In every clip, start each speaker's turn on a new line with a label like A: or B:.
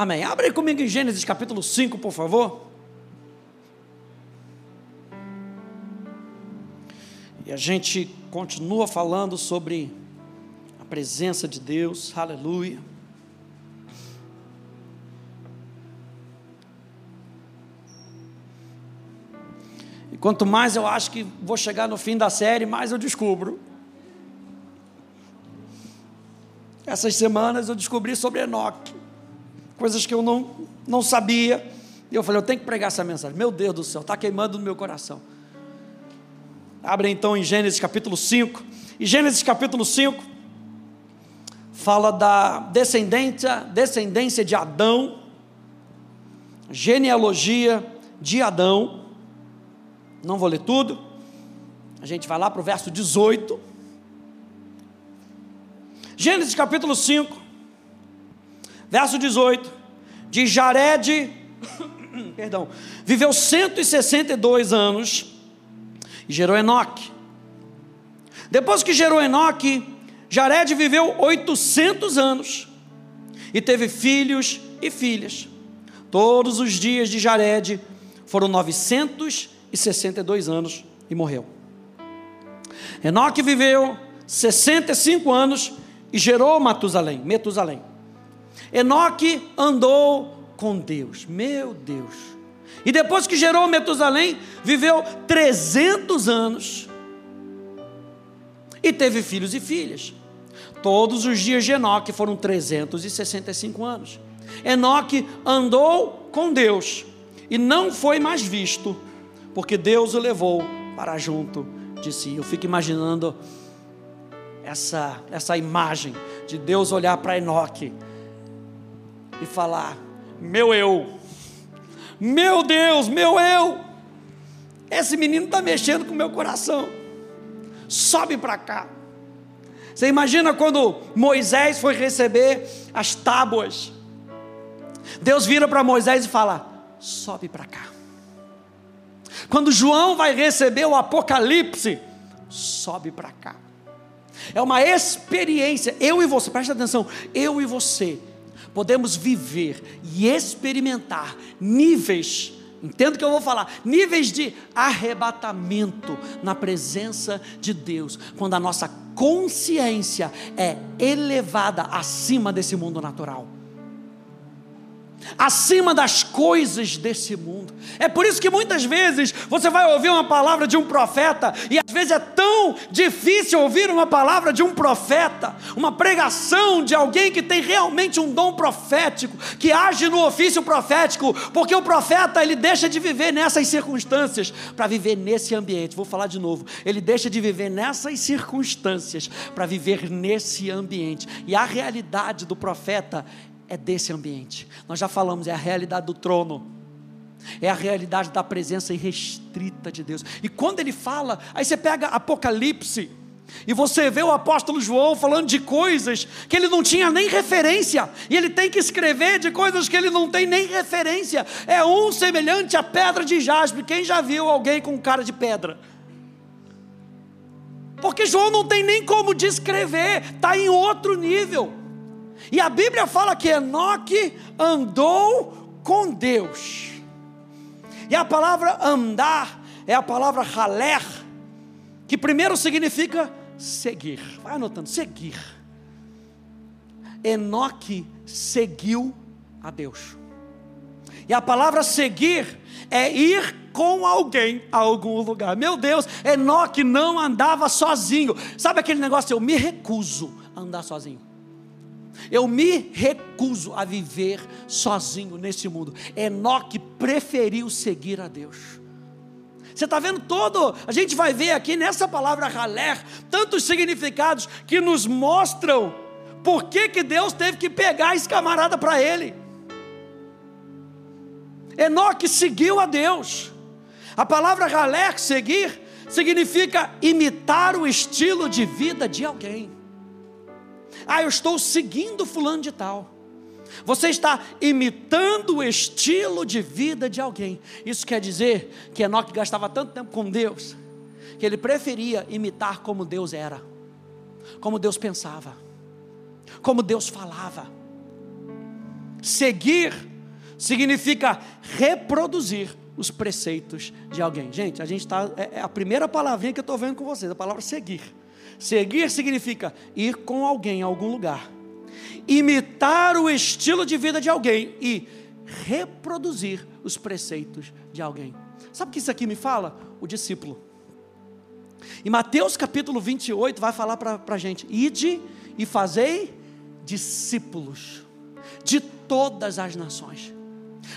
A: Amém. Abre comigo em Gênesis capítulo 5, por favor. E a gente continua falando sobre a presença de Deus, aleluia. E quanto mais eu acho que vou chegar no fim da série, mais eu descubro. Essas semanas eu descobri sobre Enoque, coisas que eu não, não sabia. E eu falei, eu tenho que pregar essa mensagem. Meu Deus do céu, está queimando no meu coração. Abre então em Gênesis capítulo 5. E Gênesis capítulo 5 fala da descendência, descendência de Adão, genealogia de Adão. Não vou ler tudo. A gente vai lá para o verso 18. Gênesis capítulo 5, verso 18. De Jared, perdão, viveu 162 anos e gerou Enoque. Depois que gerou Enoque, Jared viveu 800 anos e teve filhos e filhas. Todos os dias de Jared foram 962 anos e morreu. Enoque viveu 65 anos e gerou Matusalém, Metusalém. Enoque andou com Deus, meu Deus. E depois que gerou Metusalém, viveu 300 anos e teve filhos e filhas. Todos os dias de Enoque foram 365 anos. Enoque andou com Deus e não foi mais visto, porque Deus o levou para junto de si. Eu fico imaginando essa, essa imagem de Deus olhar para Enoque e falar: Meu eu meu Deus, meu eu, esse menino está mexendo com o meu coração. Sobe para cá. Você imagina quando Moisés foi receber as tábuas? Deus vira para Moisés e fala: sobe para cá. Quando João vai receber o Apocalipse, sobe para cá. É uma experiência. Eu e você, preste atenção, eu e você podemos viver e experimentar níveis, entendo que eu vou falar, níveis de arrebatamento na presença de Deus, quando a nossa consciência é elevada acima desse mundo natural acima das coisas desse mundo. É por isso que muitas vezes você vai ouvir uma palavra de um profeta, e às vezes é tão difícil ouvir uma palavra de um profeta, uma pregação de alguém que tem realmente um dom profético, que age no ofício profético, porque o profeta ele deixa de viver nessas circunstâncias para viver nesse ambiente. Vou falar de novo. Ele deixa de viver nessas circunstâncias para viver nesse ambiente. E a realidade do profeta é desse ambiente. Nós já falamos, é a realidade do trono. É a realidade da presença irrestrita de Deus. E quando ele fala, aí você pega Apocalipse, e você vê o apóstolo João falando de coisas que ele não tinha nem referência, e ele tem que escrever de coisas que ele não tem nem referência. É um semelhante à pedra de jaspe. Quem já viu alguém com cara de pedra? Porque João não tem nem como descrever, está em outro nível. E a Bíblia fala que Enoque andou com Deus. E a palavra andar é a palavra haler, que primeiro significa seguir. Vai anotando, seguir. Enoque seguiu a Deus. E a palavra seguir é ir com alguém a algum lugar. Meu Deus, Enoque não andava sozinho. Sabe aquele negócio? Eu me recuso a andar sozinho. Eu me recuso a viver sozinho nesse mundo. Enoque preferiu seguir a Deus. Você está vendo todo? A gente vai ver aqui nessa palavra raler tantos significados que nos mostram por que, que Deus teve que pegar esse camarada para ele. Enoque seguiu a Deus. A palavra raler, seguir, significa imitar o estilo de vida de alguém. Ah, eu estou seguindo fulano de tal. Você está imitando o estilo de vida de alguém. Isso quer dizer que Enoque gastava tanto tempo com Deus, que ele preferia imitar como Deus era, como Deus pensava, como Deus falava. seguir significa reproduzir os preceitos de alguém. Gente, a gente está. É, é a primeira palavrinha que eu estou vendo com vocês, a palavra seguir. Seguir significa ir com alguém a algum lugar, imitar o estilo de vida de alguém e reproduzir os preceitos de alguém. Sabe o que isso aqui me fala? O discípulo. E Mateus capítulo 28 vai falar para a gente: ide e fazei discípulos de todas as nações.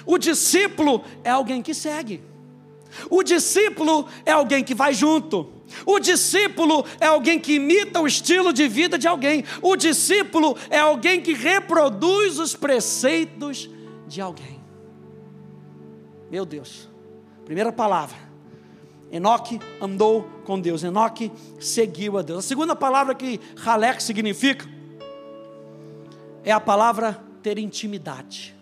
A: O discípulo é alguém que segue. O discípulo é alguém que vai junto. O discípulo é alguém que imita o estilo de vida de alguém. O discípulo é alguém que reproduz os preceitos de alguém. Meu Deus. Primeira palavra. Enoque andou com Deus. Enoque seguiu a Deus. A segunda palavra que Halek significa é a palavra ter intimidade.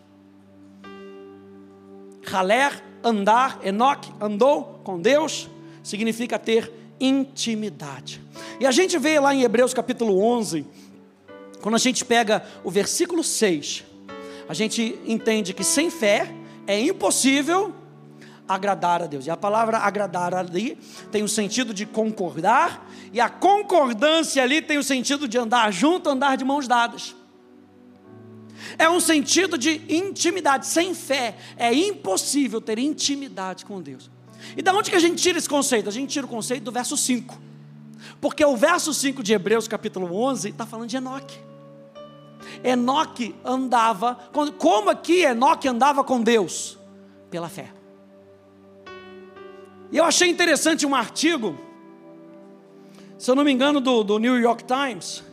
A: Haler, andar, Enoque andou com Deus, significa ter intimidade. E a gente vê lá em Hebreus capítulo 11, quando a gente pega o versículo 6, a gente entende que sem fé é impossível agradar a Deus. E a palavra agradar ali tem o sentido de concordar, e a concordância ali tem o sentido de andar junto, andar de mãos dadas. É um sentido de intimidade. Sem fé é impossível ter intimidade com Deus. E da onde que a gente tira esse conceito? A gente tira o conceito do verso 5. Porque o verso 5 de Hebreus, capítulo 11, está falando de Enoque. Enoque andava, como aqui Enoque andava com Deus? Pela fé. E eu achei interessante um artigo, se eu não me engano, do, do New York Times,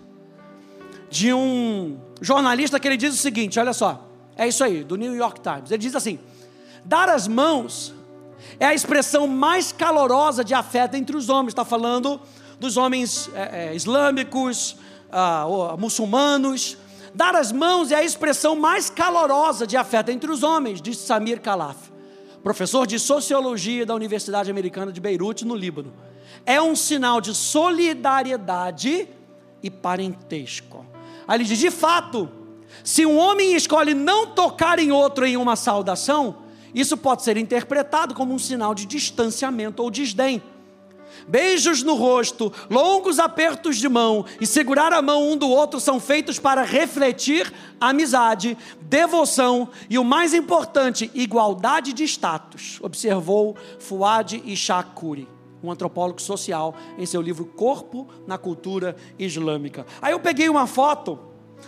A: de um jornalista que ele diz o seguinte: olha só, é isso aí, do New York Times. Ele diz assim: dar as mãos é a expressão mais calorosa de afeto entre os homens. Está falando dos homens é, é, islâmicos, ah, muçulmanos. Dar as mãos é a expressão mais calorosa de afeto entre os homens, diz Samir Khalaf, professor de sociologia da Universidade Americana de Beirute, no Líbano. É um sinal de solidariedade e parentesco. Aí ele diz: de fato, se um homem escolhe não tocar em outro em uma saudação, isso pode ser interpretado como um sinal de distanciamento ou desdém. Beijos no rosto, longos apertos de mão e segurar a mão um do outro são feitos para refletir amizade, devoção e o mais importante, igualdade de status, observou Fuad Ishakuri um antropólogo social, em seu livro Corpo na Cultura Islâmica. Aí eu peguei uma foto,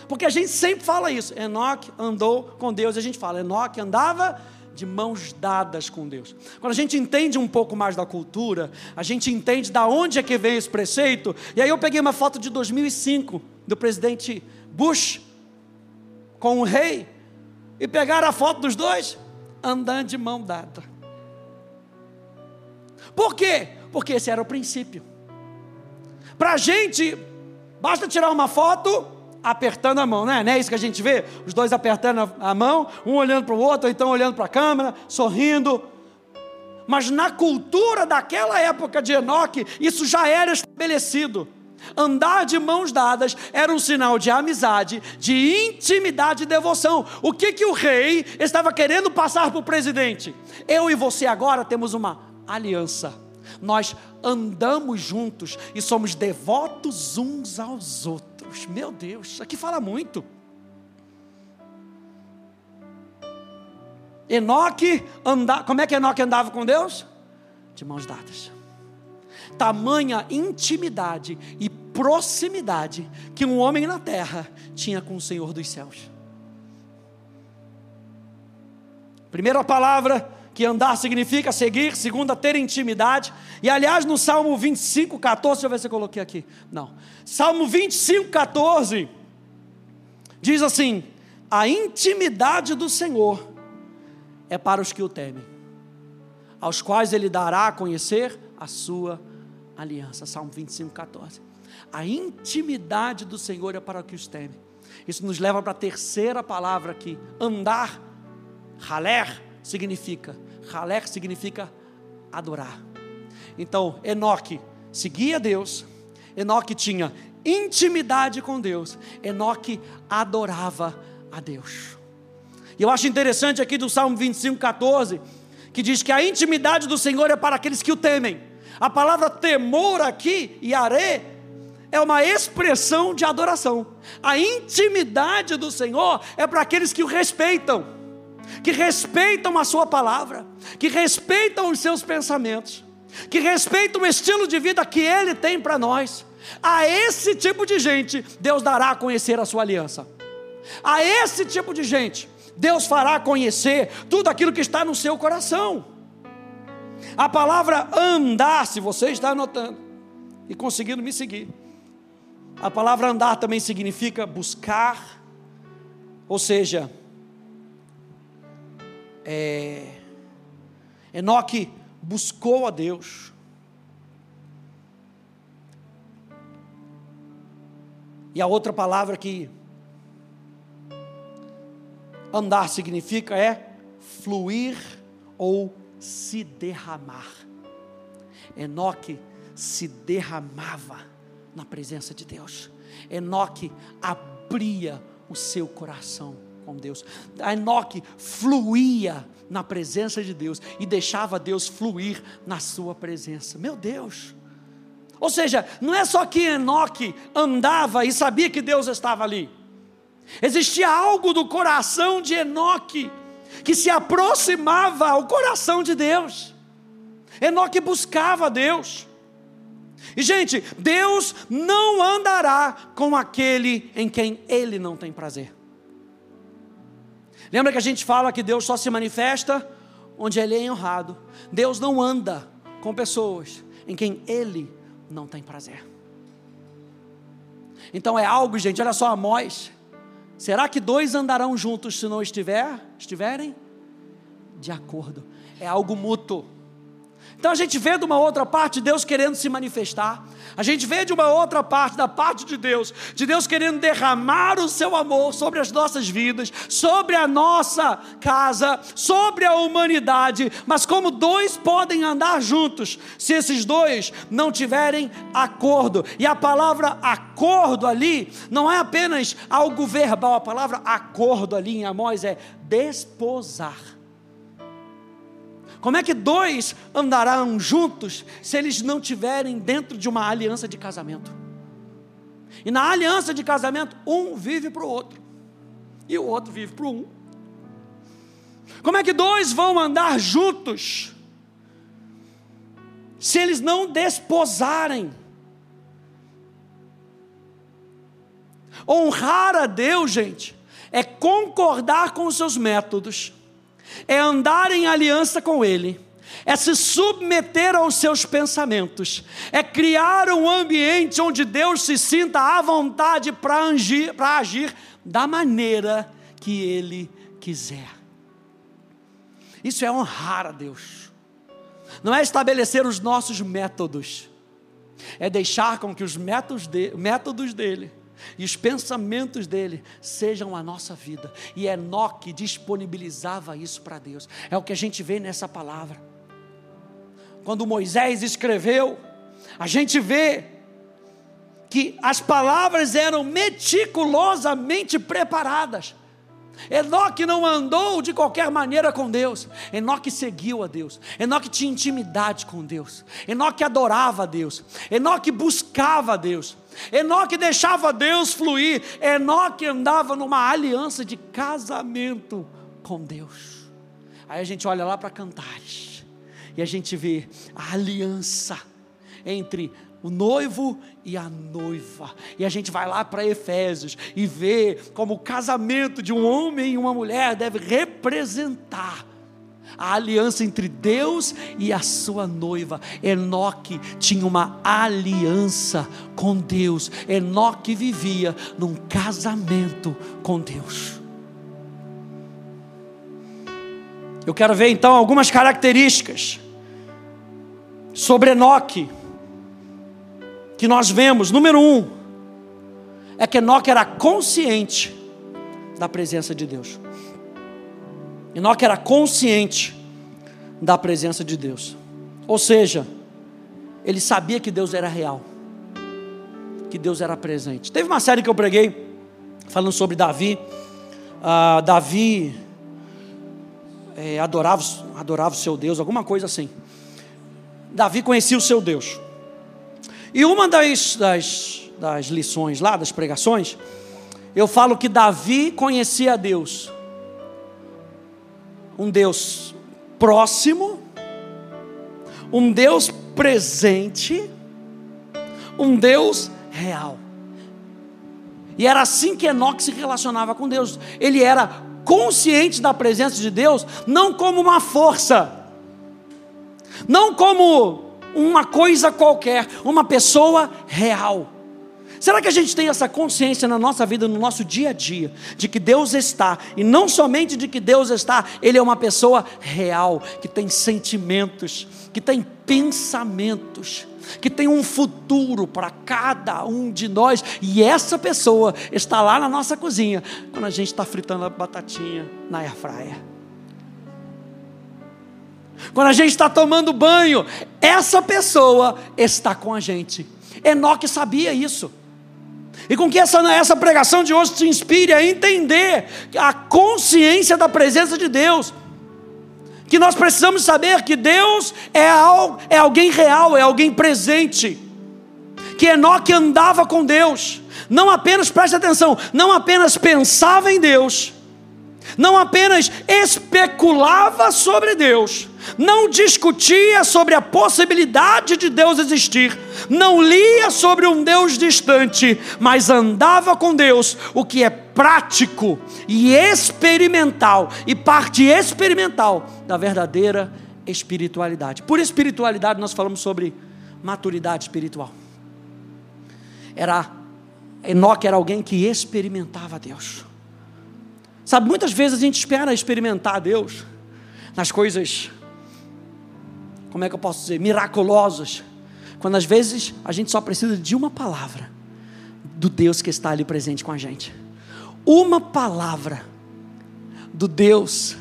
A: porque a gente sempre fala isso. Enoque andou com Deus, a gente fala, Enoque andava de mãos dadas com Deus. Quando a gente entende um pouco mais da cultura, a gente entende da onde é que veio esse preceito. E aí eu peguei uma foto de 2005 do presidente Bush com o rei e pegaram a foto dos dois andando de mão dada. Por quê? porque esse era o princípio. Para a gente, basta tirar uma foto apertando a mão, né? Não é isso que a gente vê? Os dois apertando a mão, um olhando para o outro, ou então olhando para a câmera, sorrindo. Mas na cultura daquela época de Enoque, isso já era estabelecido. Andar de mãos dadas era um sinal de amizade, de intimidade e devoção. O que, que o rei estava querendo passar para o presidente? Eu e você agora temos uma aliança nós andamos juntos e somos devotos uns aos outros. Meu Deus, aqui fala muito. Enoque anda, como é que Enoque andava com Deus? De mãos dadas. Tamanha intimidade e proximidade que um homem na terra tinha com o Senhor dos céus. Primeira palavra que andar significa seguir, segunda, ter intimidade. E aliás, no Salmo 25, 14, deixa eu ver se eu coloquei aqui. Não. Salmo 25, 14, diz assim: A intimidade do Senhor é para os que o temem, aos quais ele dará a conhecer a sua aliança. Salmo 25, 14. A intimidade do Senhor é para os que os temem. Isso nos leva para a terceira palavra aqui: andar, raler significa, Halek significa adorar. Então, Enoque seguia Deus, Enoque tinha intimidade com Deus, Enoque adorava a Deus. E eu acho interessante aqui do Salmo 25, 14, que diz que a intimidade do Senhor é para aqueles que o temem. A palavra temor aqui, Yare, é uma expressão de adoração. A intimidade do Senhor é para aqueles que o respeitam, que respeitam a Sua palavra, que respeitam os seus pensamentos, que respeitam o estilo de vida que Ele tem para nós. A esse tipo de gente, Deus dará a conhecer a Sua aliança. A esse tipo de gente, Deus fará conhecer tudo aquilo que está no seu coração. A palavra andar, se você está anotando e conseguindo me seguir, a palavra andar também significa buscar, ou seja, é, Enoque buscou a Deus. E a outra palavra que andar significa é fluir ou se derramar. Enoque se derramava na presença de Deus. Enoque abria o seu coração com Deus. Enoque fluía na presença de Deus e deixava Deus fluir na sua presença. Meu Deus! Ou seja, não é só que Enoque andava e sabia que Deus estava ali. Existia algo do coração de Enoque que se aproximava ao coração de Deus. Enoque buscava Deus. E, gente, Deus não andará com aquele em quem Ele não tem prazer. Lembra que a gente fala que Deus só se manifesta onde Ele é honrado. Deus não anda com pessoas em quem Ele não tem prazer. Então é algo, gente, olha só, Amós Será que dois andarão juntos se não estiver, estiverem de acordo? É algo mútuo. Então a gente vê de uma outra parte Deus querendo se manifestar. A gente vê de uma outra parte, da parte de Deus, de Deus querendo derramar o seu amor sobre as nossas vidas, sobre a nossa casa, sobre a humanidade. Mas como dois podem andar juntos, se esses dois não tiverem acordo? E a palavra acordo ali não é apenas algo verbal, a palavra acordo ali em Amós é desposar. Como é que dois andarão juntos se eles não tiverem dentro de uma aliança de casamento? E na aliança de casamento, um vive para o outro, e o outro vive para o um. Como é que dois vão andar juntos se eles não desposarem? Honrar a Deus, gente, é concordar com os seus métodos é andar em aliança com Ele, é se submeter aos seus pensamentos, é criar um ambiente onde Deus se sinta à vontade para agir, agir da maneira que Ele quiser. Isso é honrar a Deus, não é estabelecer os nossos métodos, é deixar com que os métodos, de, métodos dele e os pensamentos dele sejam a nossa vida. E Enoque disponibilizava isso para Deus. É o que a gente vê nessa palavra. Quando Moisés escreveu, a gente vê que as palavras eram meticulosamente preparadas. Enoque não andou de qualquer maneira com Deus. Enoque seguiu a Deus. Enoque tinha intimidade com Deus. Enoque adorava a Deus. Enoque buscava a Deus. Enoque deixava Deus fluir. Enoque andava numa aliança de casamento com Deus. Aí a gente olha lá para Cantares e a gente vê a aliança entre o noivo e a noiva. E a gente vai lá para Efésios e vê como o casamento de um homem e uma mulher deve representar a aliança entre Deus e a sua noiva. Enoque tinha uma aliança com Deus. Enoque vivia num casamento com Deus. Eu quero ver então algumas características sobre Enoque que nós vemos. Número um, é que Enoque era consciente da presença de Deus. Enoque era consciente da presença de Deus. Ou seja, ele sabia que Deus era real, que Deus era presente. Teve uma série que eu preguei falando sobre Davi. Uh, Davi é, adorava, adorava o seu Deus, alguma coisa assim. Davi conhecia o seu Deus. E uma das, das, das lições lá, das pregações, eu falo que Davi conhecia Deus. Um Deus próximo, um Deus presente, um Deus real. E era assim que Enoque se relacionava com Deus. Ele era consciente da presença de Deus, não como uma força, não como uma coisa qualquer, uma pessoa real. Será que a gente tem essa consciência na nossa vida, no nosso dia a dia, de que Deus está, e não somente de que Deus está, Ele é uma pessoa real, que tem sentimentos, que tem pensamentos, que tem um futuro para cada um de nós, e essa pessoa está lá na nossa cozinha, quando a gente está fritando a batatinha na airfryer. Quando a gente está tomando banho, essa pessoa está com a gente. Enoque sabia isso. E com que essa, essa pregação de hoje te inspire a entender a consciência da presença de Deus. Que nós precisamos saber que Deus é, é alguém real, é alguém presente. Que Enoque andava com Deus, não apenas, preste atenção, não apenas pensava em Deus, não apenas especulava sobre Deus, não discutia sobre a possibilidade de Deus existir, não lia sobre um Deus distante, mas andava com Deus, o que é prático e experimental, e parte experimental da verdadeira espiritualidade. Por espiritualidade, nós falamos sobre maturidade espiritual. Era Enoque era alguém que experimentava Deus. Sabe, muitas vezes a gente espera experimentar Deus nas coisas como é que eu posso dizer, miraculosas, quando às vezes a gente só precisa de uma palavra do Deus que está ali presente com a gente. Uma palavra do Deus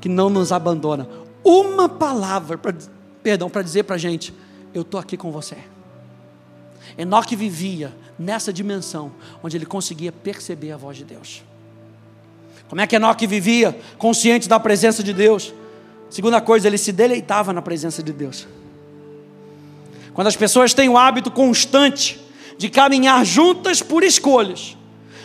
A: que não nos abandona. Uma palavra, pra, perdão, para dizer para a gente: Eu estou aqui com você. Enoque vivia nessa dimensão onde ele conseguia perceber a voz de Deus. Como é que Enoque vivia consciente da presença de Deus? Segunda coisa, ele se deleitava na presença de Deus. Quando as pessoas têm o hábito constante de caminhar juntas por escolhas,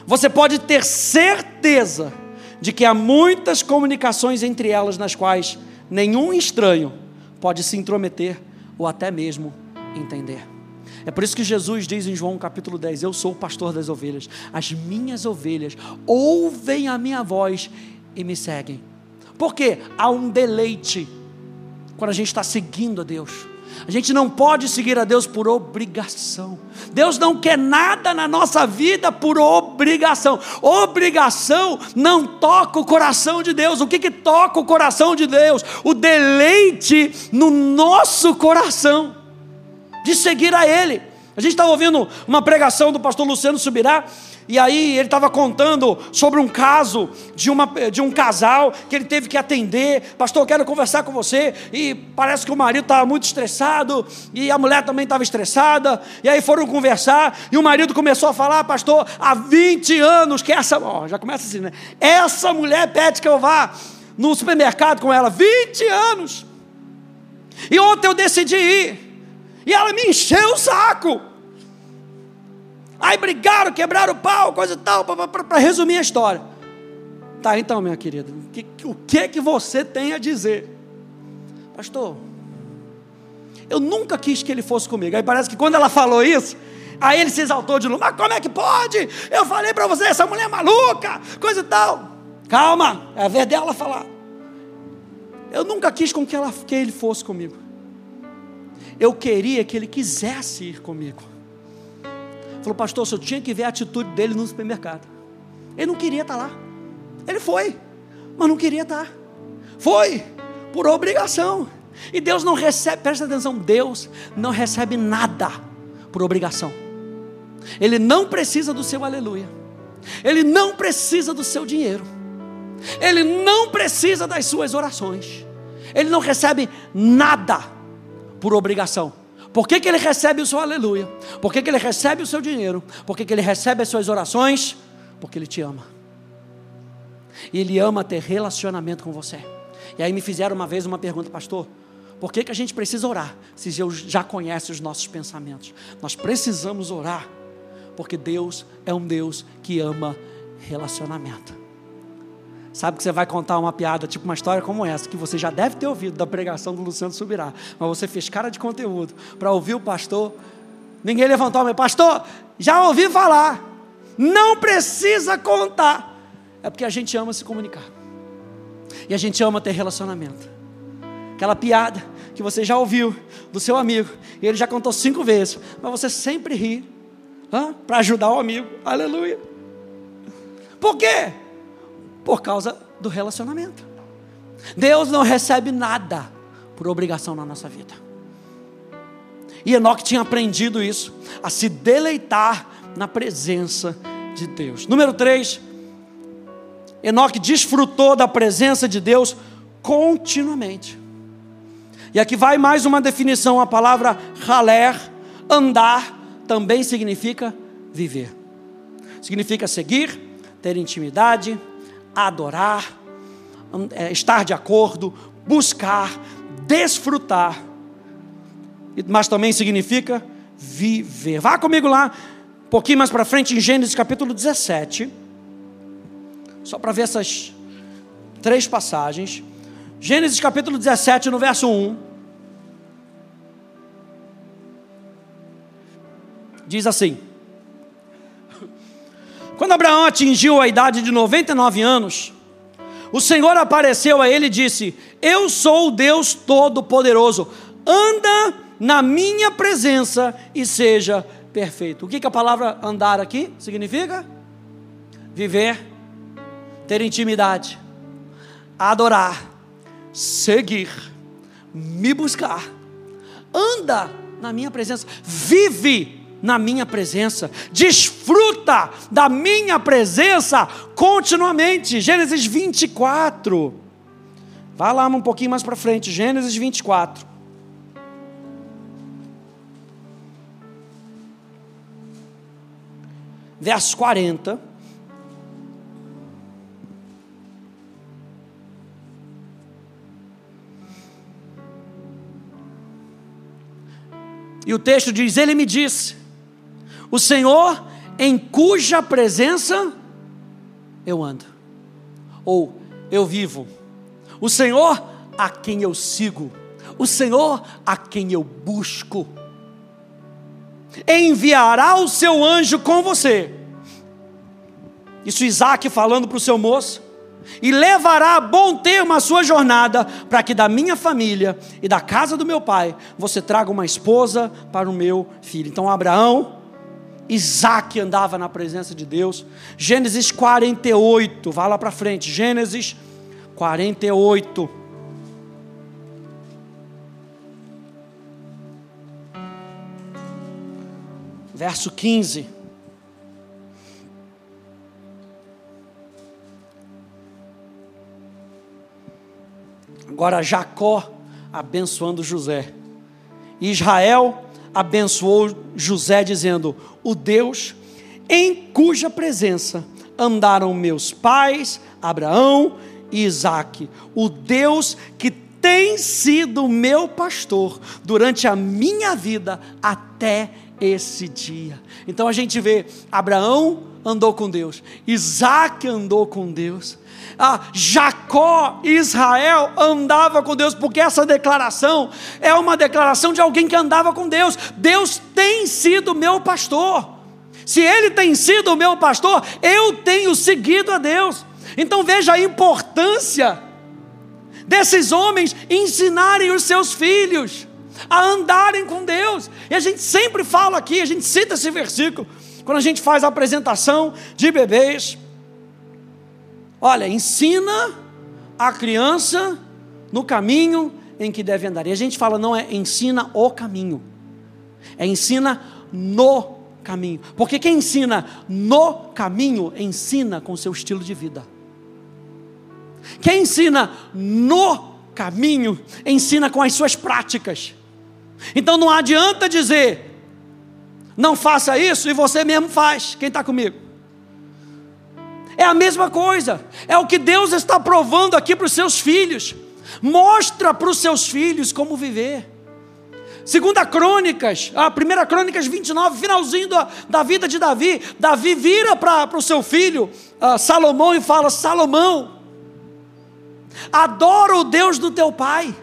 A: você pode ter certeza de que há muitas comunicações entre elas nas quais nenhum estranho pode se intrometer ou até mesmo entender. É por isso que Jesus diz em João capítulo 10: Eu sou o pastor das ovelhas, as minhas ovelhas ouvem a minha voz e me seguem. Porque há um deleite quando a gente está seguindo a Deus. A gente não pode seguir a Deus por obrigação. Deus não quer nada na nossa vida por obrigação. Obrigação não toca o coração de Deus. O que, que toca o coração de Deus? O deleite no nosso coração de seguir a Ele. A gente estava ouvindo uma pregação do pastor Luciano Subirá e aí ele estava contando sobre um caso de, uma, de um casal que ele teve que atender. Pastor, quero conversar com você. E parece que o marido estava muito estressado, e a mulher também estava estressada. E aí foram conversar, e o marido começou a falar, pastor, há 20 anos que essa. Ó, já começa assim, né? Essa mulher pede que eu vá no supermercado com ela. 20 anos. E ontem eu decidi ir. E ela me encheu o saco. Aí brigaram, quebraram o pau, coisa e tal, para resumir a história. Tá, então, minha querida, o que, o que que você tem a dizer? Pastor, eu nunca quis que ele fosse comigo. Aí parece que quando ela falou isso, aí ele se exaltou de novo. Mas como é que pode? Eu falei para você, essa mulher é maluca, coisa e tal. Calma, é a vez dela falar. Eu nunca quis com que, ela, que ele fosse comigo. Eu queria que ele quisesse ir comigo. Falou, pastor, eu tinha que ver a atitude dele no supermercado. Ele não queria estar lá. Ele foi, mas não queria estar. Foi, por obrigação. E Deus não recebe, presta atenção, Deus não recebe nada por obrigação. Ele não precisa do seu aleluia. Ele não precisa do seu dinheiro. Ele não precisa das suas orações. Ele não recebe nada por obrigação. Por que, que ele recebe o seu aleluia? Por que, que ele recebe o seu dinheiro? Por que, que ele recebe as suas orações? Porque ele te ama. E ele ama ter relacionamento com você. E aí me fizeram uma vez uma pergunta, pastor. Por que, que a gente precisa orar se Deus já conhece os nossos pensamentos? Nós precisamos orar, porque Deus é um Deus que ama relacionamento. Sabe que você vai contar uma piada, tipo uma história como essa, que você já deve ter ouvido da pregação do Luciano Subirá, mas você fez cara de conteúdo para ouvir o pastor. Ninguém levantou a mão, pastor, já ouvi falar, não precisa contar. É porque a gente ama se comunicar, e a gente ama ter relacionamento aquela piada que você já ouviu do seu amigo, e ele já contou cinco vezes, mas você sempre ri para ajudar o amigo, aleluia. Por quê? Por causa do relacionamento. Deus não recebe nada por obrigação na nossa vida. E Enoque tinha aprendido isso, a se deleitar na presença de Deus. Número 3, Enoque desfrutou da presença de Deus continuamente. E aqui vai mais uma definição: a palavra haler, andar, também significa viver. Significa seguir, ter intimidade, adorar, é, estar de acordo, buscar, desfrutar. Mas também significa viver. Vá comigo lá, um pouquinho mais para frente, em Gênesis capítulo 17. Só para ver essas três passagens. Gênesis capítulo 17, no verso 1. Diz assim: Quando Abraão atingiu a idade de 99 anos, o Senhor apareceu a ele e disse: Eu sou o Deus Todo-Poderoso, anda na minha presença e seja perfeito. O que, que a palavra andar aqui significa? Viver, ter intimidade, adorar, seguir, me buscar, anda na minha presença, vive na minha presença, desfruta da minha presença continuamente. Gênesis 24. Vai lá um pouquinho mais para frente, Gênesis 24. Verso 40. E o texto diz: Ele me disse, o Senhor em cuja presença eu ando, ou eu vivo, o Senhor a quem eu sigo, o Senhor a quem eu busco, enviará o seu anjo com você. Isso Isaac falando para o seu moço e levará a bom termo a sua jornada, para que da minha família e da casa do meu pai você traga uma esposa para o meu filho. Então, Abraão, Isaac andava na presença de Deus. Gênesis 48, vá lá para frente. Gênesis 48. Verso 15. Agora Jacó abençoando José. Israel abençoou José, dizendo: O Deus em cuja presença andaram meus pais, Abraão e Isaque, o Deus que tem sido meu pastor durante a minha vida até esse dia. Então a gente vê Abraão andou com Deus, Isaac andou com Deus, ah, Jacó, Israel andava com Deus, porque essa declaração é uma declaração de alguém que andava com Deus. Deus tem sido meu pastor. Se Ele tem sido o meu pastor, eu tenho seguido a Deus. Então veja a importância desses homens ensinarem os seus filhos a andarem com Deus. E a gente sempre fala aqui, a gente cita esse versículo, quando a gente faz a apresentação de bebês. Olha, ensina a criança no caminho em que deve andar. E a gente fala, não é ensina o caminho, é ensina no caminho. Porque quem ensina no caminho, ensina com seu estilo de vida. Quem ensina no caminho, ensina com as suas práticas. Então não adianta dizer, não faça isso e você mesmo faz. Quem está comigo? É a mesma coisa, é o que Deus está provando aqui para os seus filhos. Mostra para os seus filhos como viver. Segunda Crônicas, a primeira Crônicas 29, finalzinho da, da vida de Davi. Davi vira para o seu filho uh, Salomão e fala: Salomão, adora o Deus do teu pai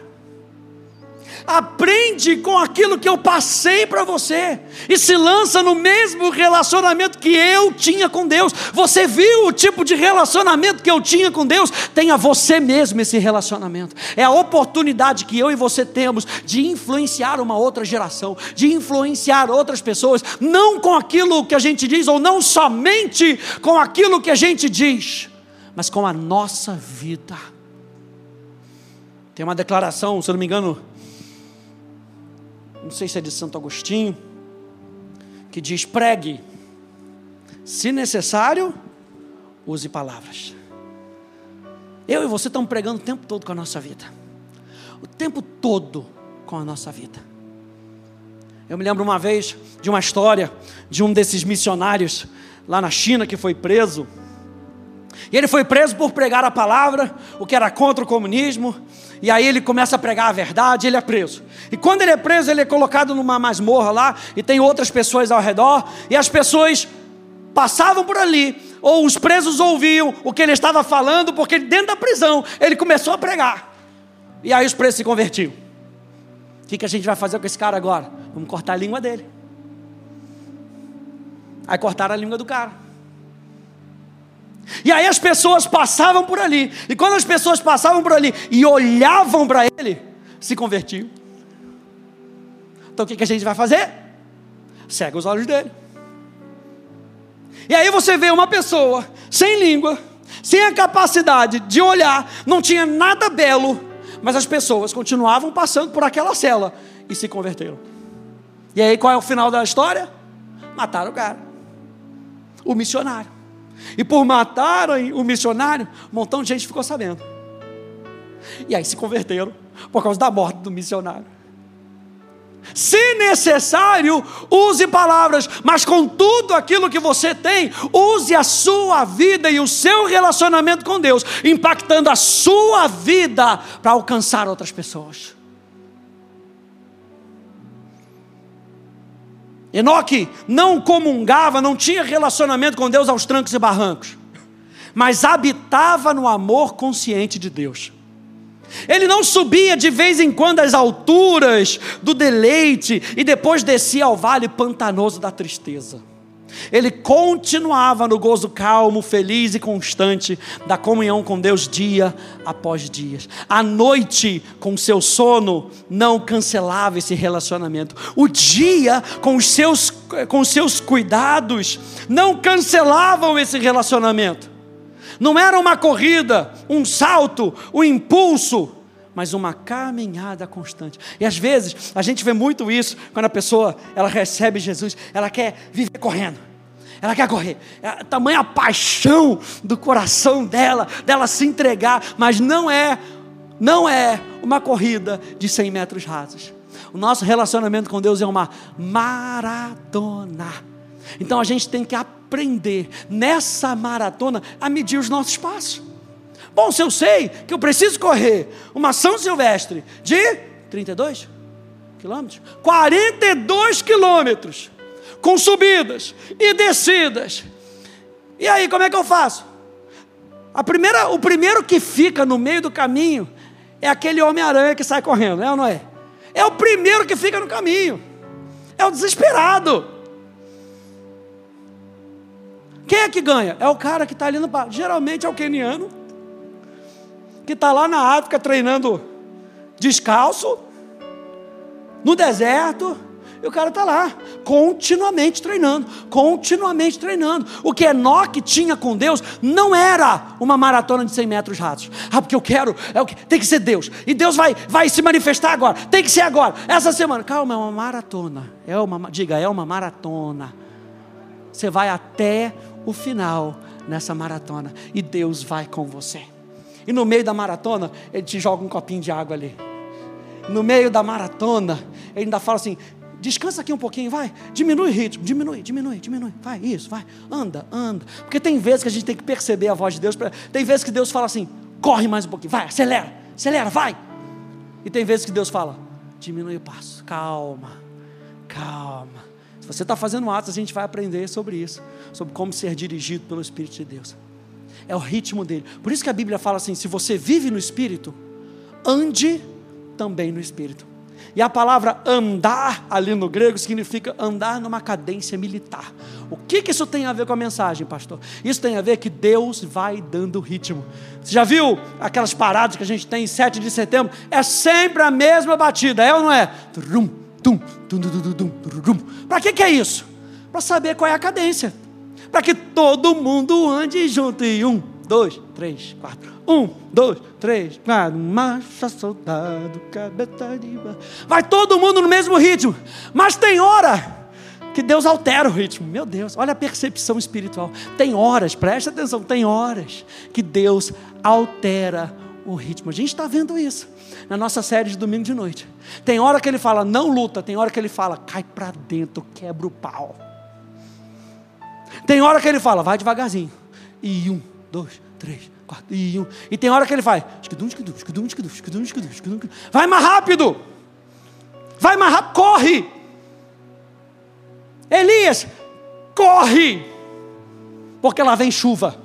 A: aprende com aquilo que eu passei para você e se lança no mesmo relacionamento que eu tinha com Deus. Você viu o tipo de relacionamento que eu tinha com Deus? Tenha você mesmo esse relacionamento. É a oportunidade que eu e você temos de influenciar uma outra geração, de influenciar outras pessoas, não com aquilo que a gente diz ou não somente com aquilo que a gente diz, mas com a nossa vida. Tem uma declaração, se eu não me engano, não sei se é de Santo Agostinho, que diz: pregue, se necessário, use palavras. Eu e você estamos pregando o tempo todo com a nossa vida, o tempo todo com a nossa vida. Eu me lembro uma vez de uma história de um desses missionários lá na China que foi preso. E ele foi preso por pregar a palavra, o que era contra o comunismo, e aí ele começa a pregar a verdade, ele é preso. E quando ele é preso, ele é colocado numa masmorra lá, e tem outras pessoas ao redor, e as pessoas passavam por ali, ou os presos ouviam o que ele estava falando, porque dentro da prisão ele começou a pregar. E aí os presos se convertiam. O que, que a gente vai fazer com esse cara agora? Vamos cortar a língua dele. Aí cortaram a língua do cara. E aí as pessoas passavam por ali. E quando as pessoas passavam por ali e olhavam para ele, se convertiam. Então o que, que a gente vai fazer? Cega os olhos dele. E aí você vê uma pessoa sem língua, sem a capacidade de olhar, não tinha nada belo, mas as pessoas continuavam passando por aquela cela e se converteram. E aí qual é o final da história? Mataram o cara, o missionário. E por matarem o missionário, um montão de gente ficou sabendo. E aí se converteram por causa da morte do missionário. Se necessário, use palavras, mas com tudo aquilo que você tem, use a sua vida e o seu relacionamento com Deus, impactando a sua vida para alcançar outras pessoas. Enoque não comungava, não tinha relacionamento com Deus aos trancos e barrancos, mas habitava no amor consciente de Deus. Ele não subia de vez em quando às alturas do deleite e depois descia ao vale pantanoso da tristeza. Ele continuava no gozo calmo, feliz e constante da comunhão com Deus dia após dia. À noite, com seu sono, não cancelava esse relacionamento. O dia, com os seus, com seus cuidados, não cancelavam esse relacionamento. Não era uma corrida, um salto, um impulso, mas uma caminhada constante. E às vezes a gente vê muito isso quando a pessoa ela recebe Jesus, ela quer viver correndo. Ela quer correr. É tamanha paixão do coração dela, dela se entregar, mas não é, não é uma corrida de 100 metros rasos. O nosso relacionamento com Deus é uma maratona. Então a gente tem que aprender nessa maratona a medir os nossos passos. Bom, se eu sei que eu preciso correr uma São Silvestre de 32 quilômetros, 42 quilômetros com subidas e descidas. E aí, como é que eu faço? A primeira, o primeiro que fica no meio do caminho é aquele Homem-Aranha que sai correndo, é ou não é? É o primeiro que fica no caminho. É o desesperado. Quem é que ganha? É o cara que está ali no. Geralmente é o keniano, que está lá na África treinando descalço, no deserto, e o cara está lá, continuamente treinando, continuamente treinando. O que Enoque tinha com Deus não era uma maratona de 100 metros rasos. Ah, porque eu quero, é o que, tem que ser Deus. E Deus vai, vai se manifestar agora, tem que ser agora, essa semana. Calma, é uma maratona. É uma, diga, é uma maratona. Você vai até o final nessa maratona e Deus vai com você. E no meio da maratona, ele te joga um copinho de água ali. No meio da maratona, ele ainda fala assim: Descansa aqui um pouquinho, vai. Diminui o ritmo, diminui, diminui, diminui. Vai, isso, vai. Anda, anda. Porque tem vezes que a gente tem que perceber a voz de Deus. Pra... Tem vezes que Deus fala assim: corre mais um pouquinho, vai, acelera. acelera, vai. E tem vezes que Deus fala: diminui o passo, calma, calma. Se você está fazendo atos, a gente vai aprender sobre isso, sobre como ser dirigido pelo Espírito de Deus. É o ritmo dele. Por isso que a Bíblia fala assim: se você vive no Espírito, ande também no Espírito. E a palavra andar ali no grego significa andar numa cadência militar. O que, que isso tem a ver com a mensagem, pastor? Isso tem a ver que Deus vai dando ritmo. Você já viu aquelas paradas que a gente tem em 7 de setembro? É sempre a mesma batida, é ou não é? Para que, que é isso? Para saber qual é a cadência. Para que todo mundo ande junto. E um, dois, três, quatro. Um, dois, três, quatro. Marcha, soldado, cabeça de... Vai todo mundo no mesmo ritmo. Mas tem hora que Deus altera o ritmo. Meu Deus, olha a percepção espiritual. Tem horas, preste atenção, tem horas que Deus altera o ritmo. A gente está vendo isso na nossa série de domingo de noite. Tem hora que ele fala, não luta, tem hora que ele fala, cai para dentro, quebra o pau. Tem hora que ele fala, vai devagarzinho. E um, dois, três, quatro, e um. E tem hora que ele faz, vai mais rápido. Vai mais rápido, corre. Elias, corre. Porque lá vem chuva.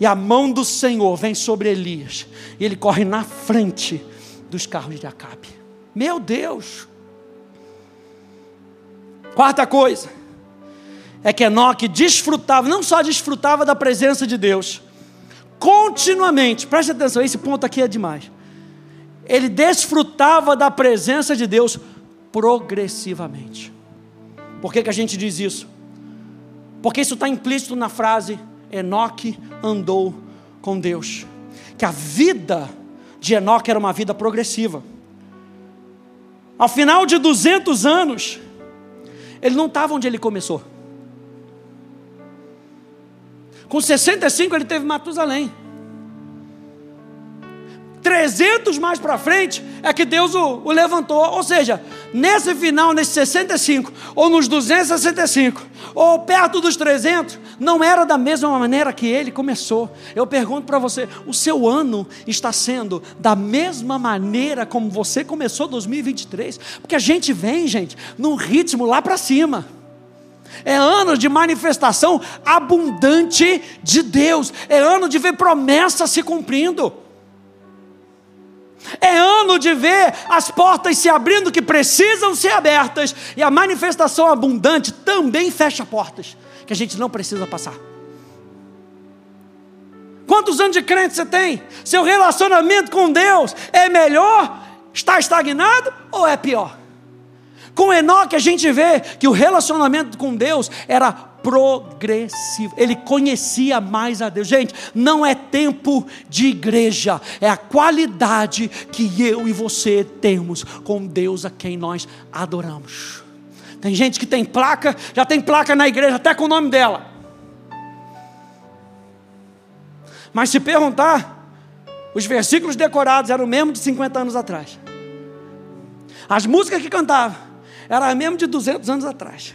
A: E a mão do Senhor vem sobre Elias. E ele corre na frente dos carros de Acabe. Meu Deus. Quarta coisa é que Enoque desfrutava, não só desfrutava da presença de Deus, continuamente, preste atenção, esse ponto aqui é demais. Ele desfrutava da presença de Deus progressivamente. Por que, que a gente diz isso? Porque isso está implícito na frase: Enoque andou com Deus. Que a vida de Enoque era uma vida progressiva. Ao final de 200 anos, ele não estava onde ele começou. Com 65 ele teve Matusalém. 300 mais para frente é que Deus o, o, levantou. Ou seja, nesse final, nesse 65, ou nos 265, ou perto dos 300, não era da mesma maneira que ele começou. Eu pergunto para você: o seu ano está sendo da mesma maneira como você começou 2023? Porque a gente vem, gente, num ritmo lá para cima. É ano de manifestação abundante de Deus. É ano de ver promessas se cumprindo. É ano de ver as portas se abrindo que precisam ser abertas. E a manifestação abundante também fecha portas que a gente não precisa passar. Quantos anos de crente você tem? Seu relacionamento com Deus é melhor? Está estagnado ou é pior? Com Enoque a gente vê que o relacionamento com Deus era progressivo. Ele conhecia mais a Deus. Gente, não é tempo de igreja, é a qualidade que eu e você temos com Deus a quem nós adoramos. Tem gente que tem placa, já tem placa na igreja até com o nome dela. Mas se perguntar, os versículos decorados eram o mesmo de 50 anos atrás. As músicas que cantava era mesmo de 200 anos atrás.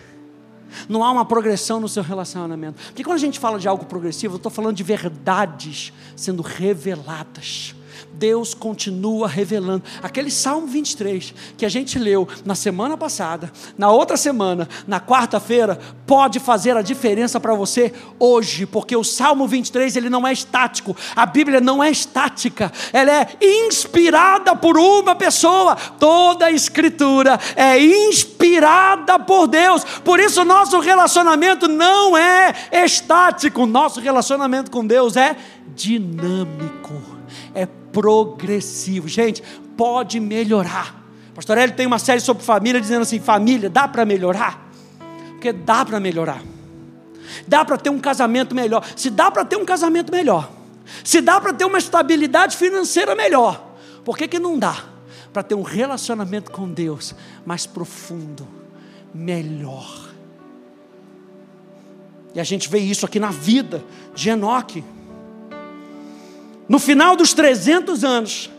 A: Não há uma progressão no seu relacionamento. Porque quando a gente fala de algo progressivo, eu estou falando de verdades sendo reveladas. Deus continua revelando. Aquele Salmo 23 que a gente leu na semana passada, na outra semana, na quarta-feira, pode fazer a diferença para você hoje, porque o Salmo 23 ele não é estático. A Bíblia não é estática. Ela é inspirada por uma pessoa. Toda a escritura é inspirada por Deus. Por isso nosso relacionamento não é estático. Nosso relacionamento com Deus é dinâmico é progressivo. Gente, pode melhorar. Pastor Hélio tem uma série sobre família dizendo assim: família, dá para melhorar? Porque dá para melhorar. Dá para ter um casamento melhor. Se dá para ter um casamento melhor, se dá para ter uma estabilidade financeira melhor, por que, que não dá para ter um relacionamento com Deus mais profundo, melhor? E a gente vê isso aqui na vida de Enoque. No final dos 300 anos,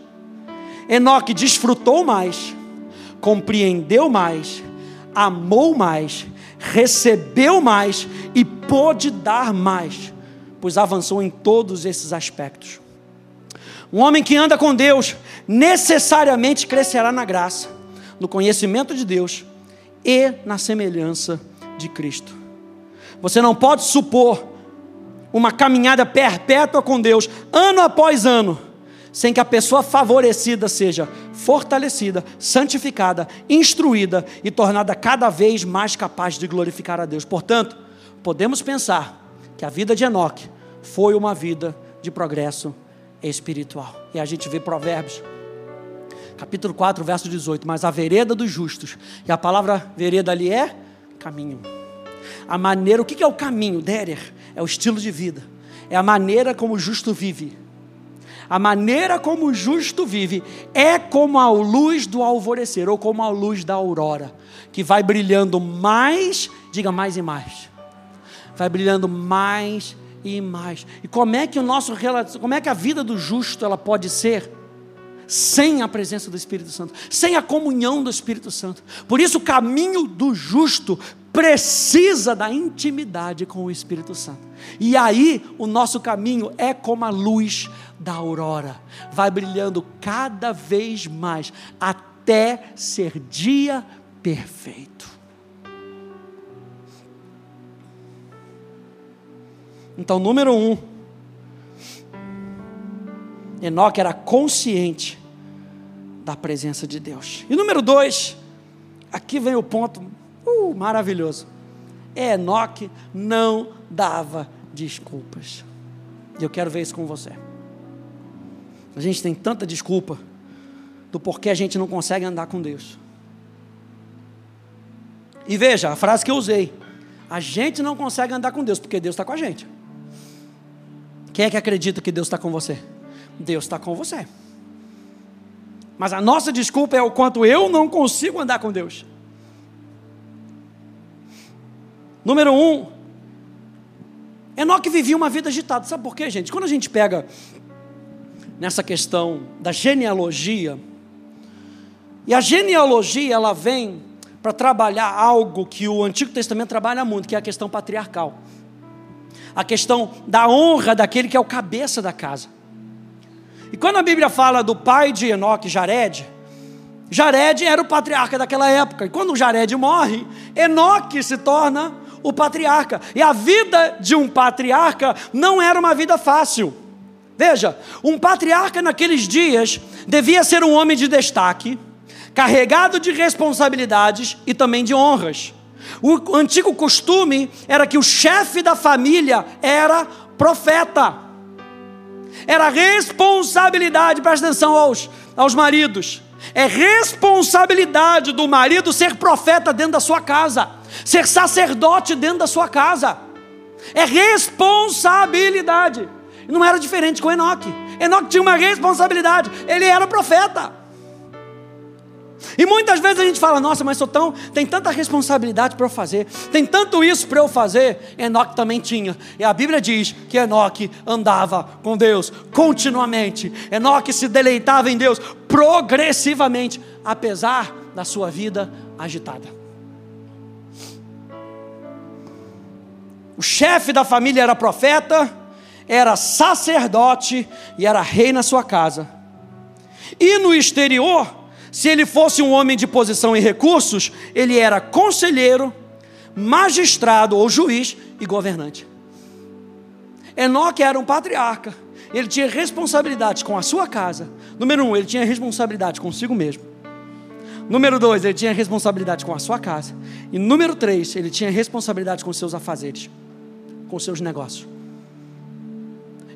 A: Enoque desfrutou mais, compreendeu mais, amou mais, recebeu mais e pôde dar mais, pois avançou em todos esses aspectos. Um homem que anda com Deus necessariamente crescerá na graça, no conhecimento de Deus e na semelhança de Cristo. Você não pode supor uma caminhada perpétua com Deus, ano após ano, sem que a pessoa favorecida seja fortalecida, santificada, instruída e tornada cada vez mais capaz de glorificar a Deus. Portanto, podemos pensar que a vida de Enoque foi uma vida de progresso espiritual. E a gente vê Provérbios, capítulo 4, verso 18. Mas a vereda dos justos, e a palavra vereda ali é caminho. A maneira, o que é o caminho? Derer, é o estilo de vida, é a maneira como o justo vive. A maneira como o justo vive é como a luz do alvorecer, ou como a luz da aurora, que vai brilhando mais, diga mais e mais, vai brilhando mais e mais. E como é que o nosso como é que a vida do justo ela pode ser sem a presença do Espírito Santo, sem a comunhão do Espírito Santo? Por isso o caminho do justo precisa da intimidade com o Espírito Santo. E aí o nosso caminho é como a luz da aurora, vai brilhando cada vez mais até ser dia perfeito. Então, número um, Enoque era consciente da presença de Deus. E número dois, aqui vem o ponto uh, maravilhoso. Enoque não dava desculpas. E eu quero ver isso com você. A gente tem tanta desculpa do porquê a gente não consegue andar com Deus. E veja a frase que eu usei: a gente não consegue andar com Deus porque Deus está com a gente. Quem é que acredita que Deus está com você? Deus está com você. Mas a nossa desculpa é o quanto eu não consigo andar com Deus. Número um, Enoque vivia uma vida agitada. Sabe por quê, gente? Quando a gente pega nessa questão da genealogia, e a genealogia ela vem para trabalhar algo que o Antigo Testamento trabalha muito, que é a questão patriarcal a questão da honra daquele que é o cabeça da casa. E quando a Bíblia fala do pai de Enoque, Jared, Jared era o patriarca daquela época. E quando Jared morre, Enoque se torna o patriarca. E a vida de um patriarca não era uma vida fácil. Veja, um patriarca naqueles dias devia ser um homem de destaque, carregado de responsabilidades e também de honras. O antigo costume era que o chefe da família era profeta. Era responsabilidade, presta atenção aos, aos maridos. É responsabilidade do marido ser profeta dentro da sua casa, ser sacerdote dentro da sua casa. É responsabilidade. Não era diferente com Enoque. Enoque tinha uma responsabilidade, ele era profeta. E muitas vezes a gente fala, nossa, mas sou tão, tem tanta responsabilidade para eu fazer, tem tanto isso para eu fazer. Enoque também tinha. E a Bíblia diz que Enoque andava com Deus continuamente. Enoque se deleitava em Deus progressivamente, apesar da sua vida agitada. O chefe da família era profeta, era sacerdote e era rei na sua casa. E no exterior, se ele fosse um homem de posição e recursos, ele era conselheiro, magistrado ou juiz e governante. Enoque era um patriarca. Ele tinha responsabilidades com a sua casa. Número um, ele tinha responsabilidade consigo mesmo. Número dois, ele tinha responsabilidade com a sua casa. E número três, ele tinha responsabilidade com seus afazeres, com seus negócios.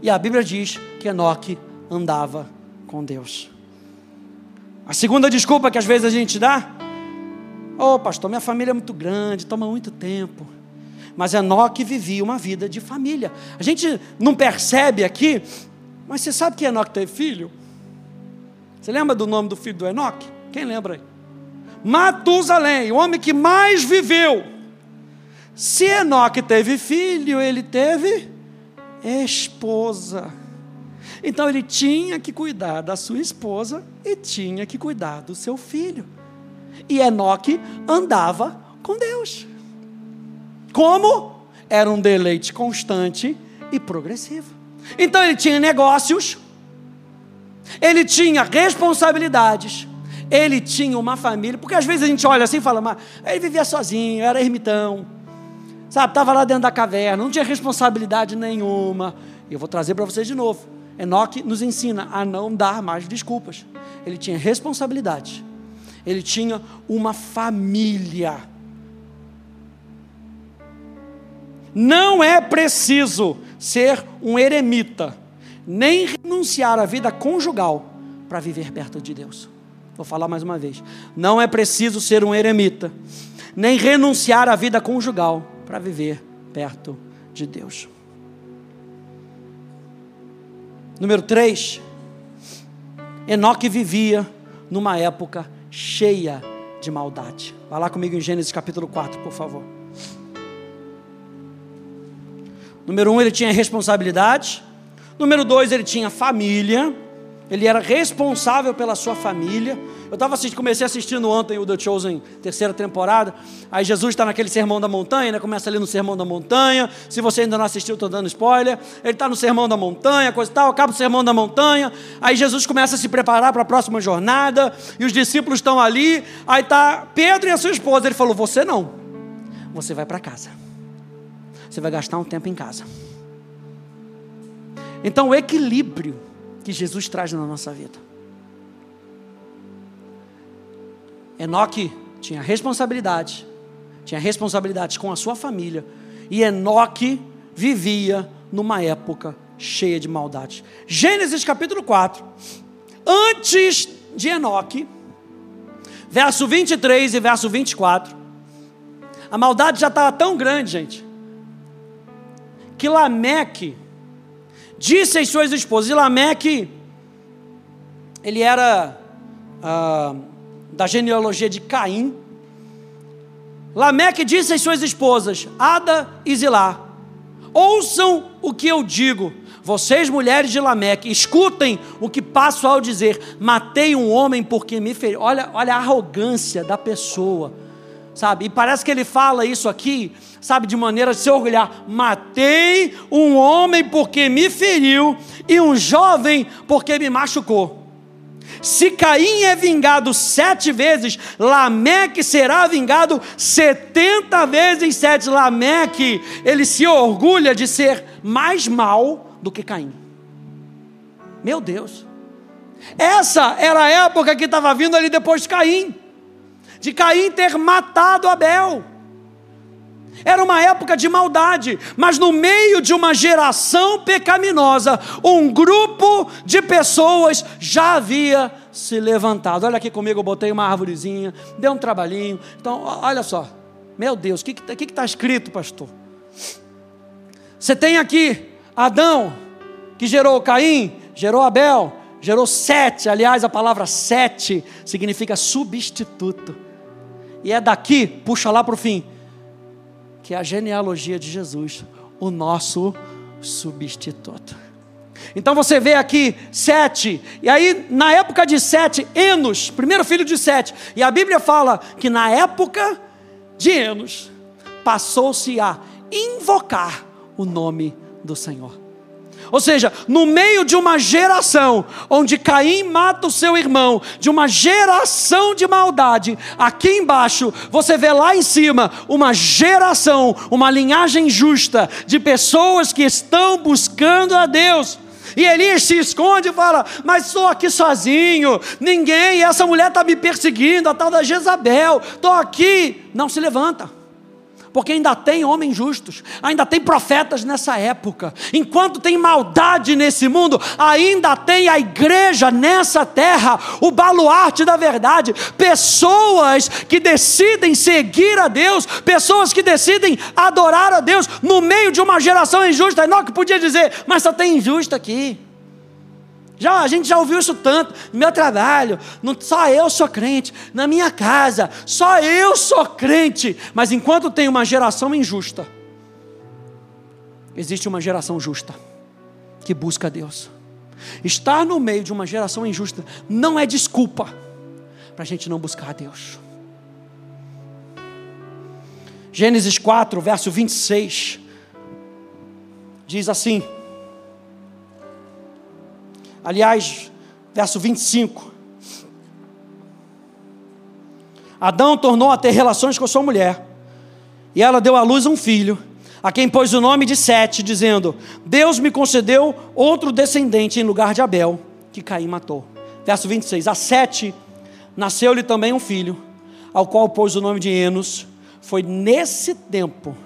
A: E a Bíblia diz que Enoque andava com Deus. A segunda desculpa que às vezes a gente dá, ô oh, pastor, minha família é muito grande, toma muito tempo. Mas Enoque vivia uma vida de família. A gente não percebe aqui, mas você sabe que Enoque teve filho? Você lembra do nome do filho do Enoque? Quem lembra aí? Matusalém, o homem que mais viveu. Se Enoque teve filho, ele teve esposa. Então ele tinha que cuidar da sua esposa e tinha que cuidar do seu filho. E Enoque andava com Deus. Como? Era um deleite constante e progressivo. Então ele tinha negócios, ele tinha responsabilidades, ele tinha uma família, porque às vezes a gente olha assim e fala, mas ele vivia sozinho, era ermitão, sabe, estava lá dentro da caverna, não tinha responsabilidade nenhuma. E eu vou trazer para vocês de novo. Enoque nos ensina a não dar mais desculpas. Ele tinha responsabilidade, ele tinha uma família. Não é preciso ser um eremita, nem renunciar à vida conjugal para viver perto de Deus. Vou falar mais uma vez. Não é preciso ser um eremita, nem renunciar à vida conjugal para viver perto de Deus. Número 3. Enoque vivia numa época cheia de maldade. Vá lá comigo em Gênesis capítulo 4, por favor. Número um, ele tinha responsabilidade. Número dois, ele tinha família. Ele era responsável pela sua família. Eu estava assistindo, comecei assistindo ontem o The Chosen, terceira temporada. Aí Jesus está naquele sermão da montanha, né? Começa ali no sermão da montanha. Se você ainda não assistiu, estou dando spoiler. Ele está no sermão da montanha, coisa e tal, acaba o sermão da montanha. Aí Jesus começa a se preparar para a próxima jornada. E os discípulos estão ali. Aí está Pedro e a sua esposa. Ele falou: Você não. Você vai para casa você vai gastar um tempo em casa. Então, o equilíbrio que Jesus traz na nossa vida. Enoque tinha responsabilidade, tinha responsabilidades com a sua família, e Enoque vivia numa época cheia de maldade. Gênesis capítulo 4, antes de Enoque, verso 23 e verso 24, a maldade já estava tão grande, gente, que Lameque disse às suas esposas, e Lameque, ele era ah, da genealogia de Caim. Lameque disse às suas esposas, Ada e Zilá, ouçam o que eu digo, vocês mulheres de Lameque, escutem o que passo ao dizer, matei um homem porque me feriu. Olha, olha a arrogância da pessoa, sabe? E parece que ele fala isso aqui sabe, de maneira de se orgulhar. Matei um homem porque me feriu e um jovem porque me machucou. Se Caim é vingado sete vezes, Lameque será vingado setenta vezes sete. Lameque, ele se orgulha de ser mais mal do que Caim. Meu Deus. Essa era a época que estava vindo ali depois de Caim. De Caim ter matado Abel. Era uma época de maldade, mas no meio de uma geração pecaminosa, um grupo de pessoas já havia se levantado. Olha aqui comigo, eu botei uma árvorezinha, deu um trabalhinho. Então, olha só, meu Deus, o que está que que tá escrito, pastor? Você tem aqui Adão, que gerou Caim, gerou Abel, gerou Sete. Aliás, a palavra Sete significa substituto. E é daqui, puxa lá para o fim, que é a genealogia de Jesus, o nosso substituto. Então você vê aqui Sete, e aí na época de Sete, Enos, primeiro filho de Sete, e a Bíblia fala que na época de Enos, passou-se a invocar o nome do Senhor. Ou seja, no meio de uma geração onde Caim mata o seu irmão, de uma geração de maldade, aqui embaixo você vê lá em cima uma geração, uma linhagem justa de pessoas que estão buscando a Deus. E Elias se esconde e fala: Mas estou aqui sozinho, ninguém, essa mulher está me perseguindo, a tal da Jezabel, estou aqui. Não se levanta porque ainda tem homens justos, ainda tem profetas nessa época. Enquanto tem maldade nesse mundo, ainda tem a igreja nessa terra, o baluarte da verdade. Pessoas que decidem seguir a Deus, pessoas que decidem adorar a Deus no meio de uma geração injusta. Não que podia dizer, mas só tem injusto aqui. Já, a gente já ouviu isso tanto. No meu trabalho, não, só eu sou crente. Na minha casa, só eu sou crente. Mas enquanto tem uma geração injusta, existe uma geração justa que busca Deus. Estar no meio de uma geração injusta não é desculpa para a gente não buscar a Deus. Gênesis 4, verso 26, diz assim: Aliás, verso 25. Adão tornou a ter relações com sua mulher, e ela deu à luz um filho, a quem pôs o nome de Sete, dizendo: Deus me concedeu outro descendente em lugar de Abel, que Caim matou. Verso 26. A Sete nasceu-lhe também um filho, ao qual pôs o nome de Enos. Foi nesse tempo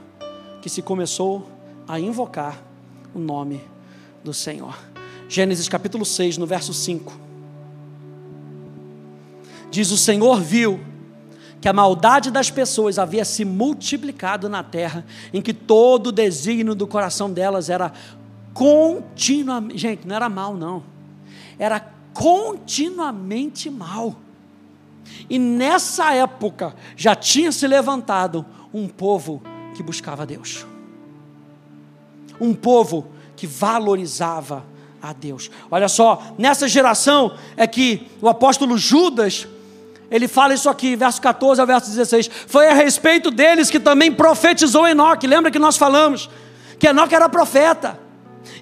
A: que se começou a invocar o nome do Senhor. Gênesis capítulo 6, no verso 5. Diz: O Senhor viu que a maldade das pessoas havia se multiplicado na terra, em que todo o desígnio do coração delas era continuamente. Gente, não era mal, não. Era continuamente mal. E nessa época já tinha se levantado um povo que buscava Deus. Um povo que valorizava a Deus. Olha só, nessa geração é que o apóstolo Judas, ele fala isso aqui, verso 14 ao verso 16. Foi a respeito deles que também profetizou Enoque. Lembra que nós falamos que Enoque era profeta.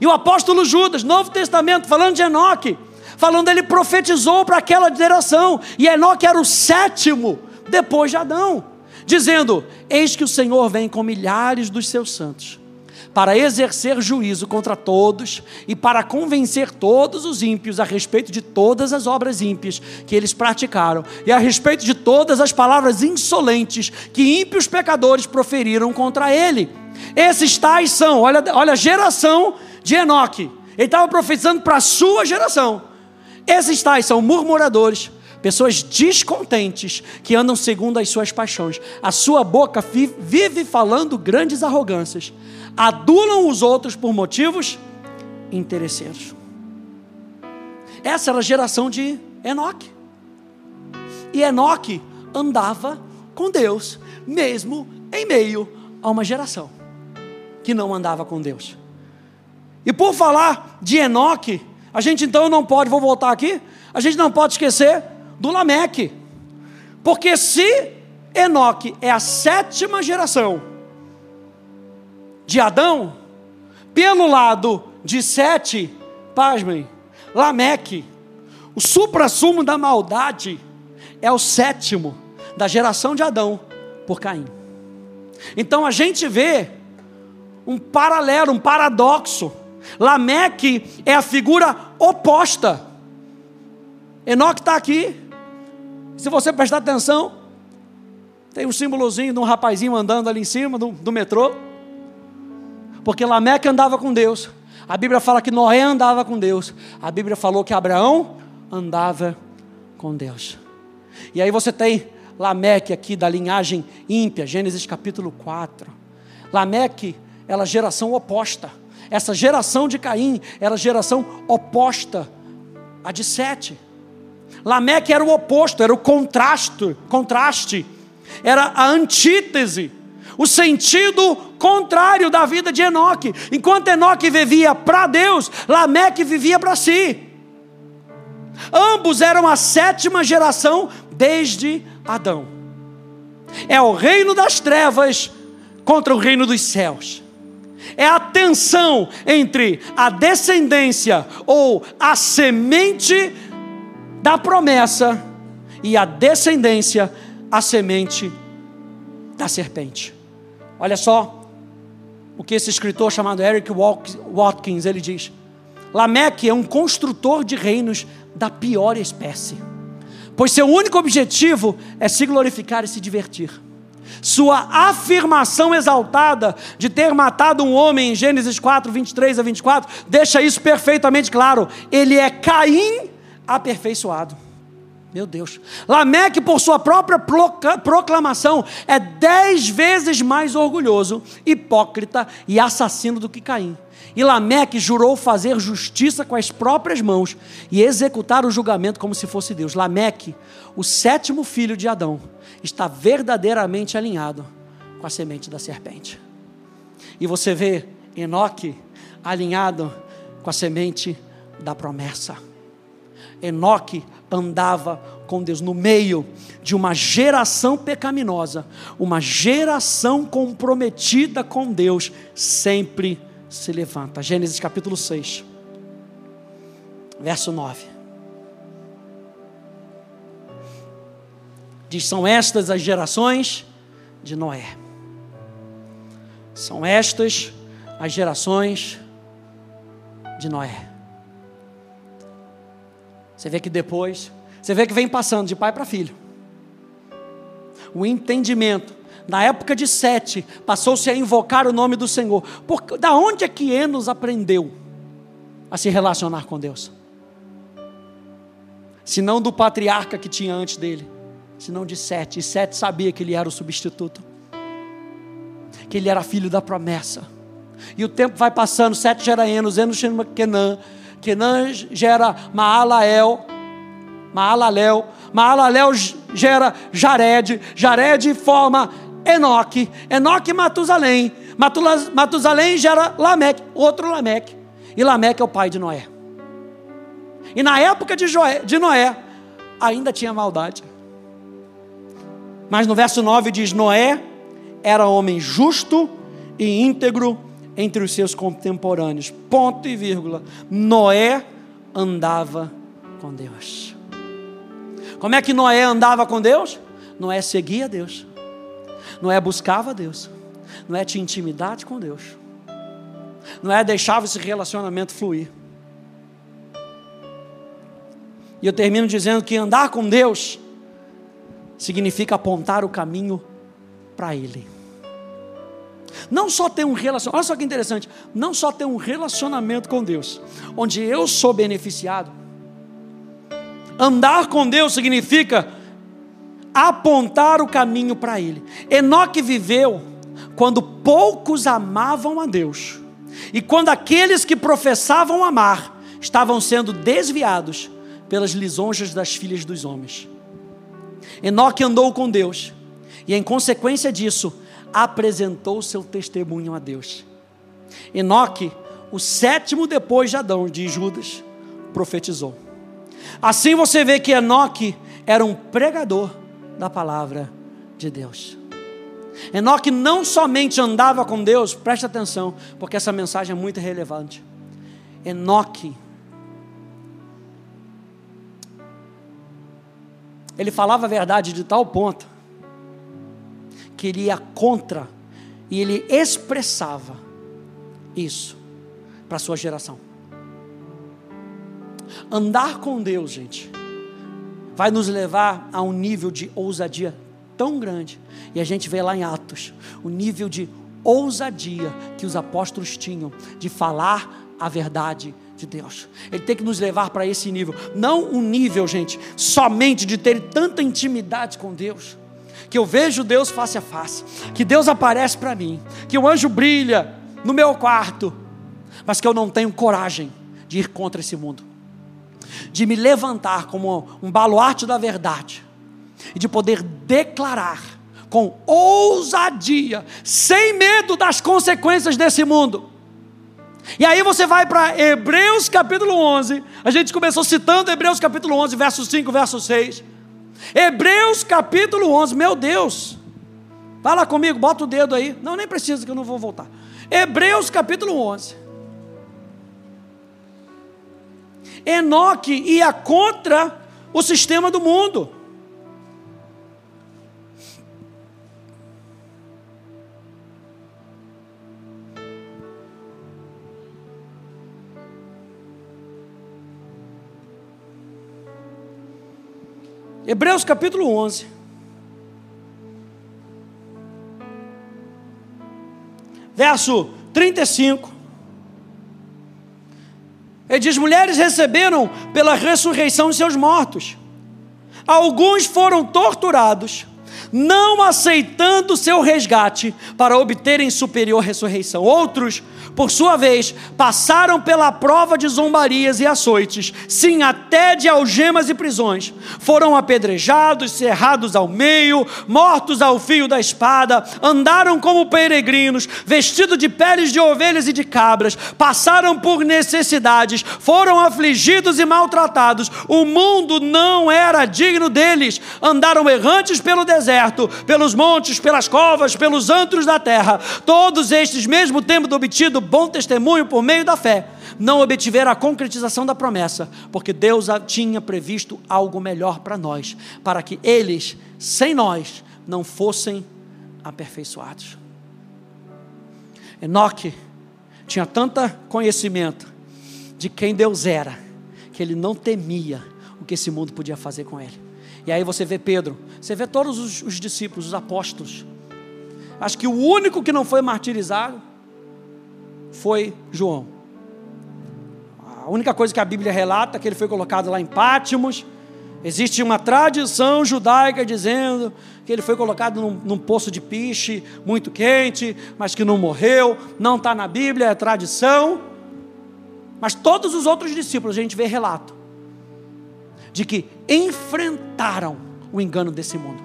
A: E o apóstolo Judas, Novo Testamento, falando de Enoque, falando ele profetizou para aquela geração. E Enoque era o sétimo depois de Adão, dizendo: Eis que o Senhor vem com milhares dos seus santos para exercer juízo contra todos e para convencer todos os ímpios a respeito de todas as obras ímpias que eles praticaram e a respeito de todas as palavras insolentes que ímpios pecadores proferiram contra ele. Esses tais são, olha, olha a geração de Enoque. Ele estava profetizando para a sua geração. Esses tais são murmuradores, pessoas descontentes que andam segundo as suas paixões. A sua boca vive falando grandes arrogâncias adulam os outros por motivos interesseiros. Essa era a geração de Enoque. E Enoque andava com Deus, mesmo em meio a uma geração que não andava com Deus. E por falar de Enoque, a gente então não pode, vou voltar aqui, a gente não pode esquecer do Lameque. Porque se Enoque é a sétima geração, de Adão, pelo lado de Sete, pasmem, Lameque, o supra-sumo da maldade, é o sétimo da geração de Adão por Caim. Então a gente vê um paralelo, um paradoxo. Lameque é a figura oposta. Enoque está aqui. Se você prestar atenção, tem um símbolozinho de um rapazinho andando ali em cima do, do metrô. Porque Lameque andava com Deus. A Bíblia fala que Noé andava com Deus. A Bíblia falou que Abraão andava com Deus. E aí você tem Lameque aqui da linhagem ímpia, Gênesis capítulo 4. Lameque era geração oposta. Essa geração de Caim era geração oposta à de Sete. Lameque era o oposto, era o contraste, contraste, era a antítese o sentido contrário da vida de Enoque. Enquanto Enoque vivia para Deus, Lameque vivia para si. Ambos eram a sétima geração desde Adão. É o reino das trevas contra o reino dos céus. É a tensão entre a descendência ou a semente da promessa e a descendência, a semente da serpente. Olha só o que esse escritor chamado Eric Watkins ele diz: Lameque é um construtor de reinos da pior espécie, pois seu único objetivo é se glorificar e se divertir. Sua afirmação exaltada de ter matado um homem em Gênesis 4, 23 a 24, deixa isso perfeitamente claro. Ele é Caim aperfeiçoado. Meu Deus. Lameque, por sua própria proclamação, é dez vezes mais orgulhoso, hipócrita e assassino do que Caim. E Lameque jurou fazer justiça com as próprias mãos e executar o julgamento como se fosse Deus. Lameque, o sétimo filho de Adão, está verdadeiramente alinhado com a semente da serpente. E você vê Enoque alinhado com a semente da promessa. Enoque andava com Deus, no meio de uma geração pecaminosa, uma geração comprometida com Deus, sempre se levanta. Gênesis capítulo 6, verso 9. Diz: São estas as gerações de Noé. São estas as gerações de Noé. Você vê que depois, você vê que vem passando de pai para filho. O entendimento. Na época de Sete, passou-se a invocar o nome do Senhor. Por, da onde é que Enos aprendeu a se relacionar com Deus? Se não do patriarca que tinha antes dele, senão de Sete. E Sete sabia que ele era o substituto, que ele era filho da promessa. E o tempo vai passando, Sete gera Enos, Enos gera Kenã, Kenã gera Maalael, Maalalel, Maalalel gera Jared, Jared forma Enoque, Enoque Matusalém, Matusalém gera Lameque, outro Lameque, e Lameque é o pai de Noé. E na época de, Joé, de Noé, ainda tinha maldade. Mas no verso 9 diz: Noé era homem justo e íntegro entre os seus contemporâneos. Ponto e vírgula. Noé andava com Deus. Como é que Noé andava com Deus? Noé seguia Deus. Noé buscava Deus. Noé tinha intimidade com Deus. Noé deixava esse relacionamento fluir. E eu termino dizendo que andar com Deus significa apontar o caminho para Ele. Não só ter um relacionamento, olha só que interessante, não só ter um relacionamento com Deus, onde eu sou beneficiado. Andar com Deus significa apontar o caminho para Ele. Enoque viveu quando poucos amavam a Deus, e quando aqueles que professavam amar estavam sendo desviados pelas lisonjas das filhas dos homens. Enoque andou com Deus, e em consequência disso, apresentou seu testemunho a Deus. Enoque, o sétimo depois de Adão, de Judas, profetizou. Assim você vê que Enoque era um pregador da palavra de Deus. Enoque não somente andava com Deus, preste atenção, porque essa mensagem é muito relevante. Enoque, ele falava a verdade de tal ponto ele ia contra e ele expressava isso para a sua geração. Andar com Deus, gente, vai nos levar a um nível de ousadia tão grande. E a gente vê lá em Atos o nível de ousadia que os apóstolos tinham de falar a verdade de Deus. Ele tem que nos levar para esse nível, não um nível, gente, somente de ter tanta intimidade com Deus, que eu vejo Deus face a face, que Deus aparece para mim, que o anjo brilha no meu quarto, mas que eu não tenho coragem de ir contra esse mundo, de me levantar como um baluarte da verdade e de poder declarar com ousadia, sem medo das consequências desse mundo. E aí você vai para Hebreus capítulo 11. A gente começou citando Hebreus capítulo 11, verso 5, verso 6. Hebreus capítulo 11, meu Deus. Fala comigo, bota o dedo aí. Não, nem precisa que eu não vou voltar. Hebreus capítulo 11. Enoque ia contra o sistema do mundo. Hebreus capítulo 11. Verso 35. Ele diz: Mulheres receberam pela ressurreição seus mortos. Alguns foram torturados, não aceitando seu resgate para obterem superior ressurreição. Outros por sua vez, passaram pela prova de zombarias e açoites, sim, até de algemas e prisões. Foram apedrejados, cerrados ao meio, mortos ao fio da espada, andaram como peregrinos, vestidos de peles de ovelhas e de cabras, passaram por necessidades, foram afligidos e maltratados. O mundo não era digno deles, andaram errantes pelo deserto deserto, pelos montes, pelas covas, pelos antros da terra. Todos estes, mesmo tendo obtido bom testemunho por meio da fé, não obtiveram a concretização da promessa, porque Deus tinha previsto algo melhor para nós, para que eles, sem nós, não fossem aperfeiçoados. Enoque tinha tanto conhecimento de quem Deus era, que ele não temia o que esse mundo podia fazer com ele. E aí você vê Pedro, você vê todos os, os discípulos, os apóstolos. Acho que o único que não foi martirizado foi João. A única coisa que a Bíblia relata é que ele foi colocado lá em Pátimos. Existe uma tradição judaica dizendo que ele foi colocado num, num poço de piche muito quente, mas que não morreu. Não está na Bíblia, é tradição. Mas todos os outros discípulos, a gente vê relato de que enfrentaram o engano desse mundo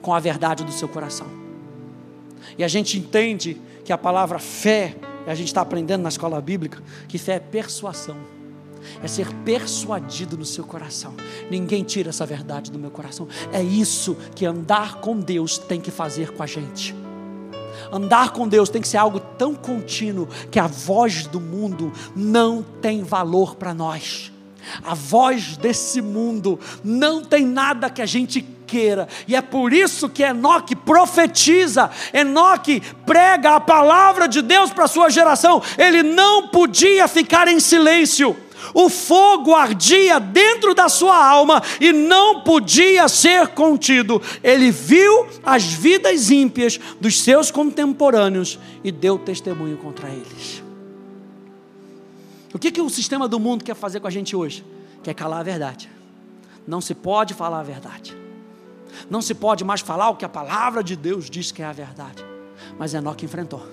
A: com a verdade do seu coração. E a gente entende que a palavra fé a gente está aprendendo na escola bíblica que fé é persuasão. É ser persuadido no seu coração. Ninguém tira essa verdade do meu coração. É isso que andar com Deus tem que fazer com a gente. Andar com Deus tem que ser algo tão contínuo que a voz do mundo não tem valor para nós. A voz desse mundo não tem nada que a gente queira, e é por isso que Enoque profetiza, Enoque prega a palavra de Deus para a sua geração. Ele não podia ficar em silêncio. O fogo ardia dentro da sua alma e não podia ser contido. Ele viu as vidas ímpias dos seus contemporâneos e deu testemunho contra eles. O que, que o sistema do mundo quer fazer com a gente hoje? Quer calar a verdade. Não se pode falar a verdade. Não se pode mais falar o que a palavra de Deus diz que é a verdade. Mas Enoque enfrentou.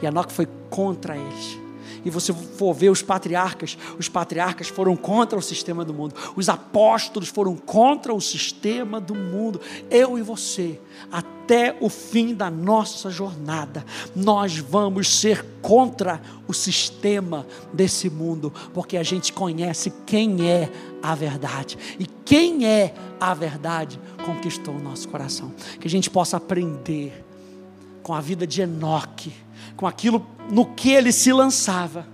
A: E Enoque foi contra eles e você for ver os patriarcas, os patriarcas foram contra o sistema do mundo, os apóstolos foram contra o sistema do mundo. Eu e você, até o fim da nossa jornada, nós vamos ser contra o sistema desse mundo, porque a gente conhece quem é a verdade, e quem é a verdade conquistou o nosso coração. Que a gente possa aprender com a vida de Enoque com aquilo no que ele se lançava,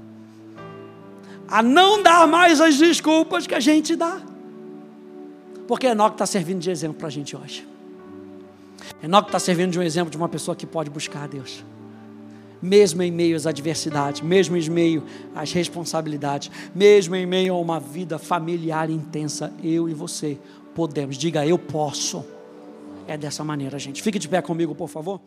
A: a não dar mais as desculpas que a gente dá. Porque Enoque está servindo de exemplo para a gente hoje. Enoque está servindo de um exemplo de uma pessoa que pode buscar a Deus. Mesmo em meio às adversidades, mesmo em meio às responsabilidades, mesmo em meio a uma vida familiar intensa, eu e você podemos. Diga, eu posso. É dessa maneira, gente. Fique de pé comigo, por favor.